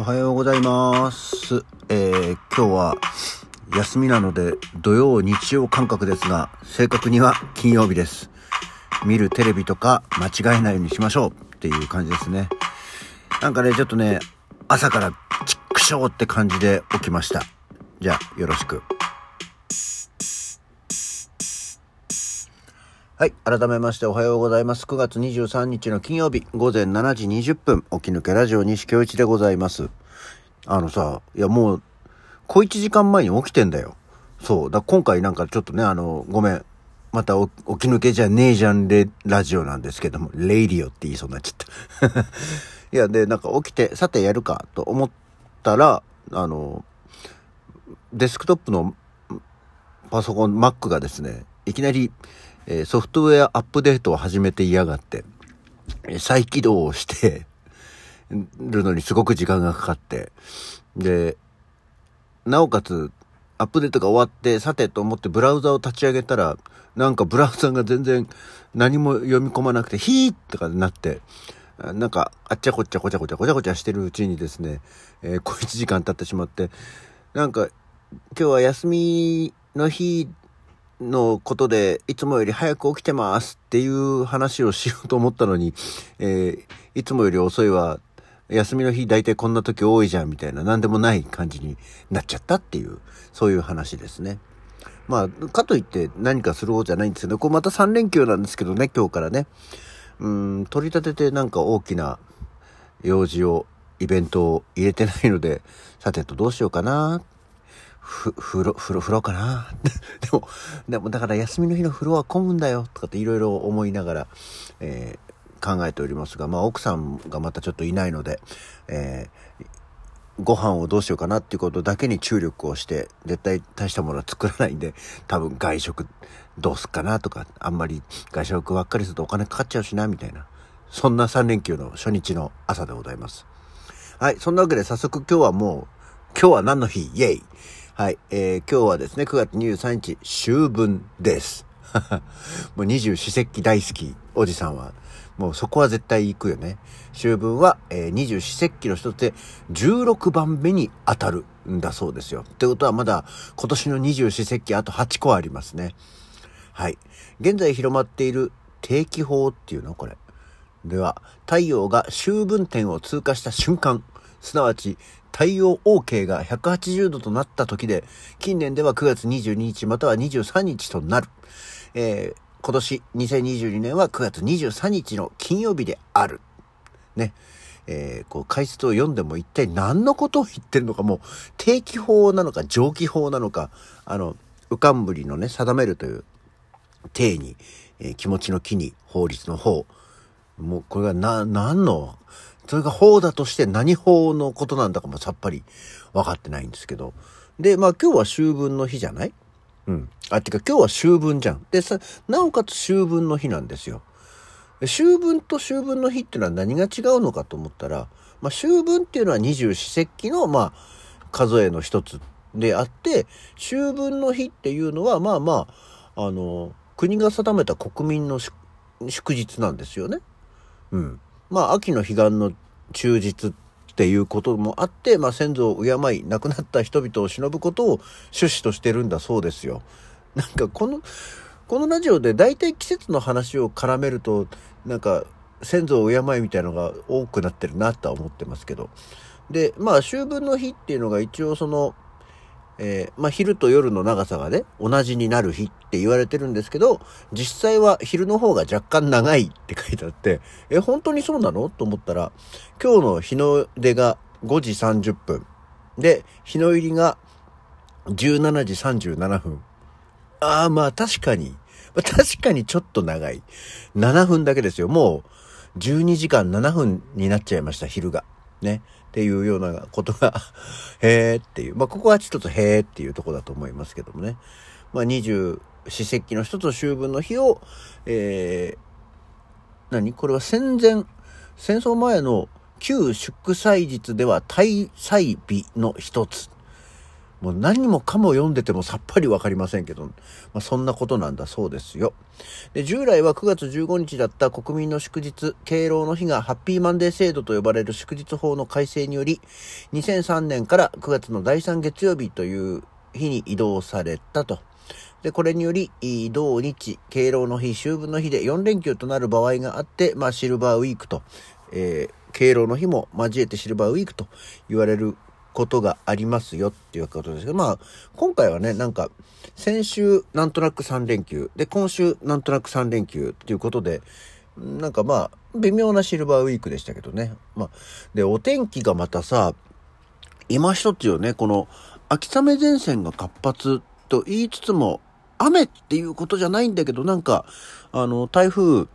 おはようございます。えー、今日は休みなので土曜日曜感覚ですが、正確には金曜日です。見るテレビとか間違えないようにしましょうっていう感じですね。なんかね、ちょっとね、朝からチックショーって感じで起きました。じゃあ、よろしく。はい。改めましておはようございます。9月23日の金曜日、午前7時20分、起き抜けラジオ西京一でございます。あのさ、いやもう、小1時間前に起きてんだよ。そう。だ今回なんかちょっとね、あの、ごめん。また起き抜けじゃねえじゃんレラジオなんですけども、レイディオって言いそうになっちゃった。いや、で、なんか起きて、さてやるかと思ったら、あの、デスクトップのパソコン、Mac がですね、いきなり、えーソフトウェアアップデートを始めていやがって、再起動をしてるのにすごく時間がかかって、で、なおかつ、アップデートが終わって、さてと思ってブラウザを立ち上げたら、なんかブラウザが全然何も読み込まなくて、ヒーとかなって、なんか、あっちゃこっちゃこちゃこちゃこちゃこちゃしてるうちにですね、えー小1時間経ってしまって、なんか、今日は休みの日のことで、いつもより早く起きてますっていう話をしようと思ったのに、えーいつもより遅いは、休みの日大体こんな時多いじゃんみたいな、なんでもない感じになっちゃったっていう、そういう話ですね。まあ、かといって何かする方じゃないんですけど、これまた3連休なんですけどね、今日からね。うん、取り立ててなんか大きな用事を、イベントを入れてないので、さてとどうしようかな。ふ、風呂、風呂、風呂かな。でも、でもだから休みの日の風呂は混むんだよ、とかっていろいろ思いながら、えー考えておりますが、まあ奥さんがまたちょっといないので、えーご飯をどうしようかなっていうことだけに注力をして、絶対大したものは作らないんで、多分外食どうすっかなとか、あんまり外食ばっかりするとお金かかっちゃうしな、みたいな。そんな3連休の初日の朝でございます。はい、そんなわけで早速今日はもう、今日は何の日？イェイはい、えー、今日はですね、9月23日、秋分です。もう二十四節気大好き、おじさんは。もうそこは絶対行くよね。秋分は、えー、二十四節気の一つで16番目に当たるんだそうですよ。ってことはまだ今年の二十四節気あと8個ありますね。はい。現在広まっている定期法っていうの？これ。では、太陽が秋分点を通過した瞬間、すなわち太陽 OK が180度となった時で、近年では9月22日または23日となる。えー今年2022年は9月23日の金曜日である。ね。えーこう解説を読んでも一体何のことを言ってるのかもう定期法なのか上記法なのか、あの、浮かんぶりのね、定めるという定に、えー気持ちの木に法律の法。もうこれがな、何の、それが法だとして何法のことなんだかもさっぱり分かってないんですけど。で、まあ今日は秋分の日じゃないうん。あ、てか今日は秋分じゃん。でさ、なおかつ秋分の日なんですよ。秋分と秋分の日っていうのは何が違うのかと思ったら、まあ秋分っていうのは二十四節気の、まあ、数えの一つであって、秋分の日っていうのは、まあまあ、あの、国が定めた国民の祝日なんですよね。うん。まあ、秋の彼岸の忠実ってていうこともあって、まあ、先祖を敬い、亡くなった人々を忍ぶことを趣旨としてるんだそうですよ。なんか、この、このラジオで大体季節の話を絡めると、なんか、先祖を敬いみたいのが多くなってるなとは思ってますけど。で、まあ、秋分の日っていうのが一応その、えーまあ、昼と夜の長さがね、同じになる日って言われてるんですけど、実際は昼の方が若干長いって書いてあって、え、本当にそうなの？と思ったら、今日の日の出が5時30分。で、日の入りが17時37分。ああ、まあ確かに。確かにちょっと長い。7分だけですよ。もう12時間7分になっちゃいました、昼が。ね。っていうようなことが、へえっていう。まあここはちょっとへえっていうとこだと思いますけどもね。まあ二十四節気の一つ秋分の日を、えー、何？これは戦前、戦争前の旧祝祭日では大祭日の一つ。もう何もかも読んでてもさっぱりわかりませんけど、まあ、そんなことなんだそうですよ。で、従来は9月15日だった国民の祝日、敬老の日がハッピーマンデー制度と呼ばれる祝日法の改正により、2003年から9月の第3月曜日という日に移動されたと。で、これにより、同日、敬老の日、秋分の日で4連休となる場合があって、まあ、シルバーウィークと、えー、敬老の日も交えてシルバーウィークと言われることがありますよっていうことですけど、まあ、今回はね、なんか、先週なんとなく3連休、で、今週なんとなく3連休っていうことで、なんかまあ、微妙なシルバーウィークでしたけどね。まあ、で、お天気がまたさ、今一つよね、この秋雨前線が活発と言いつつも、雨っていうことじゃないんだけど、なんか、あの、台風、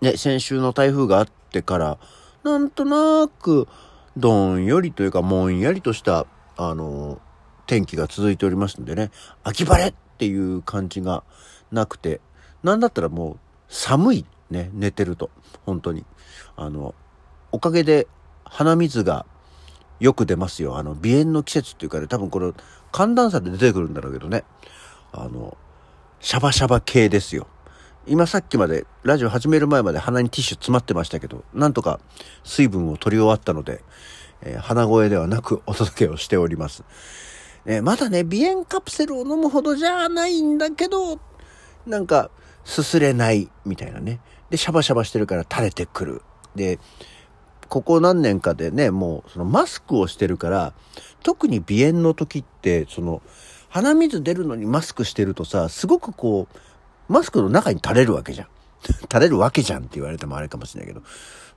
ね、先週の台風があってから、なんとなく、どんよりというか、もんやりとした、あの、天気が続いておりますんでね、秋晴れっていう感じがなくて、なんだったらもう寒いね、寝てると。本当に。あの、おかげで鼻水がよく出ますよ。あの、鼻炎の季節っていうかね、多分これ寒暖差で出てくるんだろうけどね。あの、シャバシャバ系ですよ。今さっきまで、ラジオ始める前まで鼻にティッシュ詰まってましたけど、なんとか水分を取り終わったので、えー、鼻声ではなくお届けをしております。えー、まだね、鼻炎カプセルを飲むほどじゃないんだけど、なんか、すすれないみたいなね。で、シャバシャバしてるから垂れてくる。で、ここ何年かでね、もうそのマスクをしてるから、特に鼻炎の時って、その、鼻水出るのにマスクしてるとさ、すごくこう、マスクの中に垂れるわけじゃん。垂れるわけじゃんって言われてもあれかもしれないけど。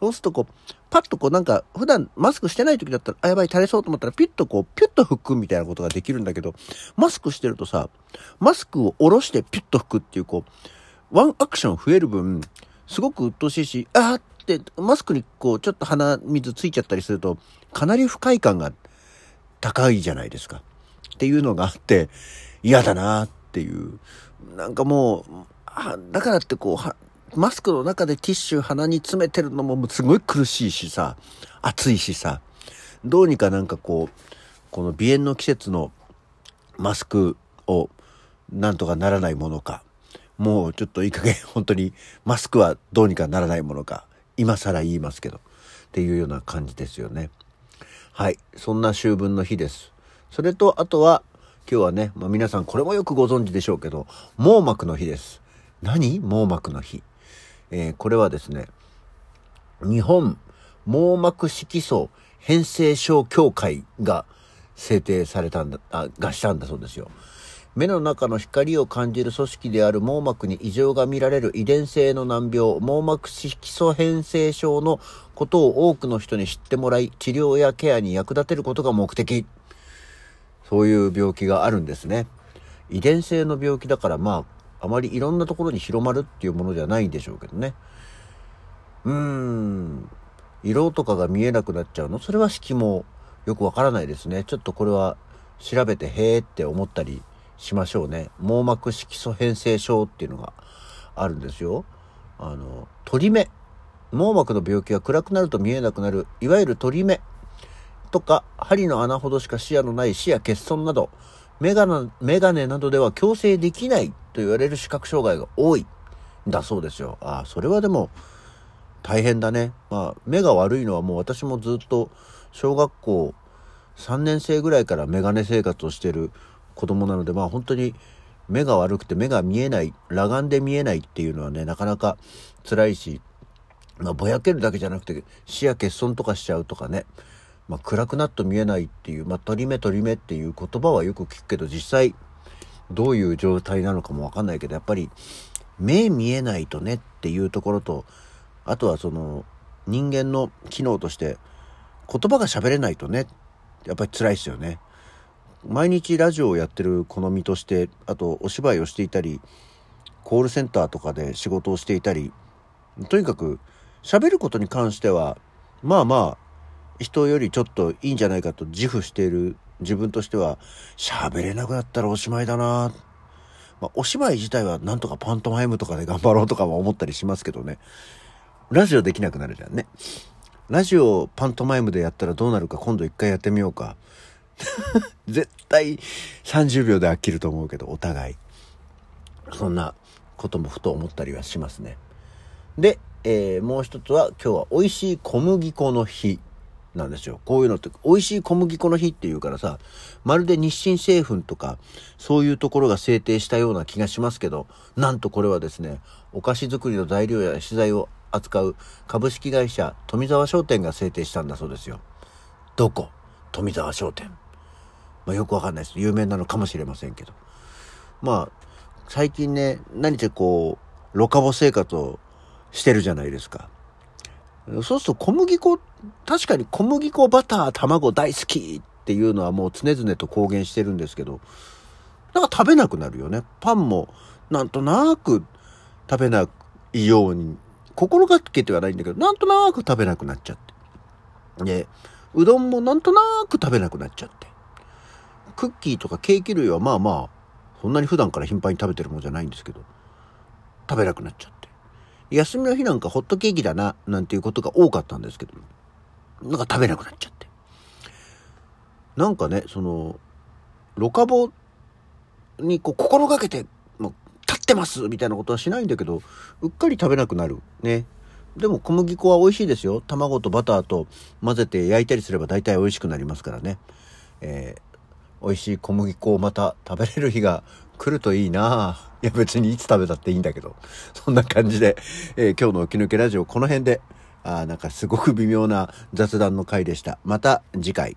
そうするとこう、パッとこうなんか、普段マスクしてない時だったら、あ、やばい、垂れそうと思ったら、ピュッとこう、ピュッと拭くみたいなことができるんだけど、マスクしてるとさ、マスクを下ろしてピュッと拭くっていうこう、ワンアクション増える分、すごく鬱陶しいし、あーって、マスクにこう、ちょっと鼻水ついちゃったりすると、かなり不快感が高いじゃないですか。っていうのがあって、嫌だなっていう。なんかもう、だからってこう、マスクの中でティッシュ鼻に詰めてるのもすごい苦しいしさ、暑いしさ、どうにかなんかこう、この鼻炎の季節のマスクをなんとかならないものか、もうちょっといい加減 本当にマスクはどうにかならないものか、今更言いますけど、っていうような感じですよね。はい。そんな秋分の日です。それと、あとは、今日はね、まあ、皆さんこれもよくご存知でしょうけど、網膜の日です。何？網膜の日。えー、これはですね、日本網膜色素変性症協会が制定されたんだ、あ、がしたんだそうですよ。目の中の光を感じる組織である網膜に異常が見られる遺伝性の難病、網膜色素変性症のことを多くの人に知ってもらい、治療やケアに役立てることが目的。そういう病気があるんですね。遺伝性の病気だからまあ、あまりいろんなところに広まるっていうものではないんでしょうけどね。うーん。色とかが見えなくなっちゃうの？それは色もよくわからないですね。ちょっとこれは調べてへーって思ったりしましょうね。網膜色素変性症っていうのがあるんですよ。あの、鳥目。網膜の病気が暗くなると見えなくなる、いわゆる鳥目。とか、針の穴ほどしか視野のない視野欠損など、メガネ、メガネなどでは矯正できないと言われる視覚障害が多いん。だそうですよ。ああ、それはでも、大変だね。まあ、目が悪いのはもう私もずっと、小学校3年生ぐらいからメガネ生活をしてる子供なので、まあ本当に目が悪くて目が見えない、裸眼で見えないっていうのはね、なかなか辛いし、まあぼやけるだけじゃなくて視野欠損とかしちゃうとかね、まあ、暗くなっと見えないっていう、まあ、取り目取り目っていう言葉はよく聞くけど、実際、どういう状態なのかもわかんないけど、やっぱり、目見えないとねっていうところと、あとはその、人間の機能として、言葉が喋れないとね、やっぱり辛いですよね。毎日ラジオをやってる好みとして、あとお芝居をしていたり、コールセンターとかで仕事をしていたり、とにかく喋ることに関しては、まあまあ、人よりちょっといいんじゃないかと自負している自分としては、喋れなくなったらおしまいだなまあ、お芝居自体はなんとかパントマイムとかで 頑張ろうとかは思ったりしますけどね。ラジオできなくなるじゃんね。ラジオパントマイムでやったらどうなるか今度一回やってみようか。絶対30秒で飽きると思うけど、お互い。そんなこともふと思ったりはしますね。で、えー、もう一つは今日は美味しい小麦粉の日なんですよ。こういうのって美味しい小麦粉の日っていうからさ、まるで日清製粉とかそういうところが制定したような気がしますけど、なんとこれはですね、お菓子作りの材料や資材を扱う株式会社富沢商店が制定したんだそうですよ。どこ？富沢商店。まあ、よくわかんないです。有名なのかもしれませんけど。まあ、最近ね、何せこう、ロカボ生活をしてるじゃないですか。そうすると小麦粉、確かに小麦粉、バター、卵大好きっていうのはもう常々と公言してるんですけど、なんか食べなくなるよね。パンもなんとなく食べないように、心がけてはないんだけど、なんとなく食べなくなっちゃって。で、うどんもなんとなく食べなくなっちゃって。クッキーとかケーキ類はまあまあ、そんなに普段から頻繁に食べてるもんじゃないんですけど、食べなくなっちゃって。休みの日なんかホットケーキだな、なんていうことが多かったんですけど、なんか食べなくなっちゃって。なんかね、その、ロカボにこう心がけて、もう立ってますみたいなことはしないんだけど、うっかり食べなくなる。ね。でも小麦粉は美味しいですよ。卵とバターと混ぜて焼いたりすれば大体美味しくなりますからね。えー、美味しい小麦粉をまた食べれる日が来るといいないや別にいつ食べたっていいんだけど。そんな感じで、えー、今日の起き抜けラジオこの辺で、あなんかすごく微妙な雑談の回でした。また次回。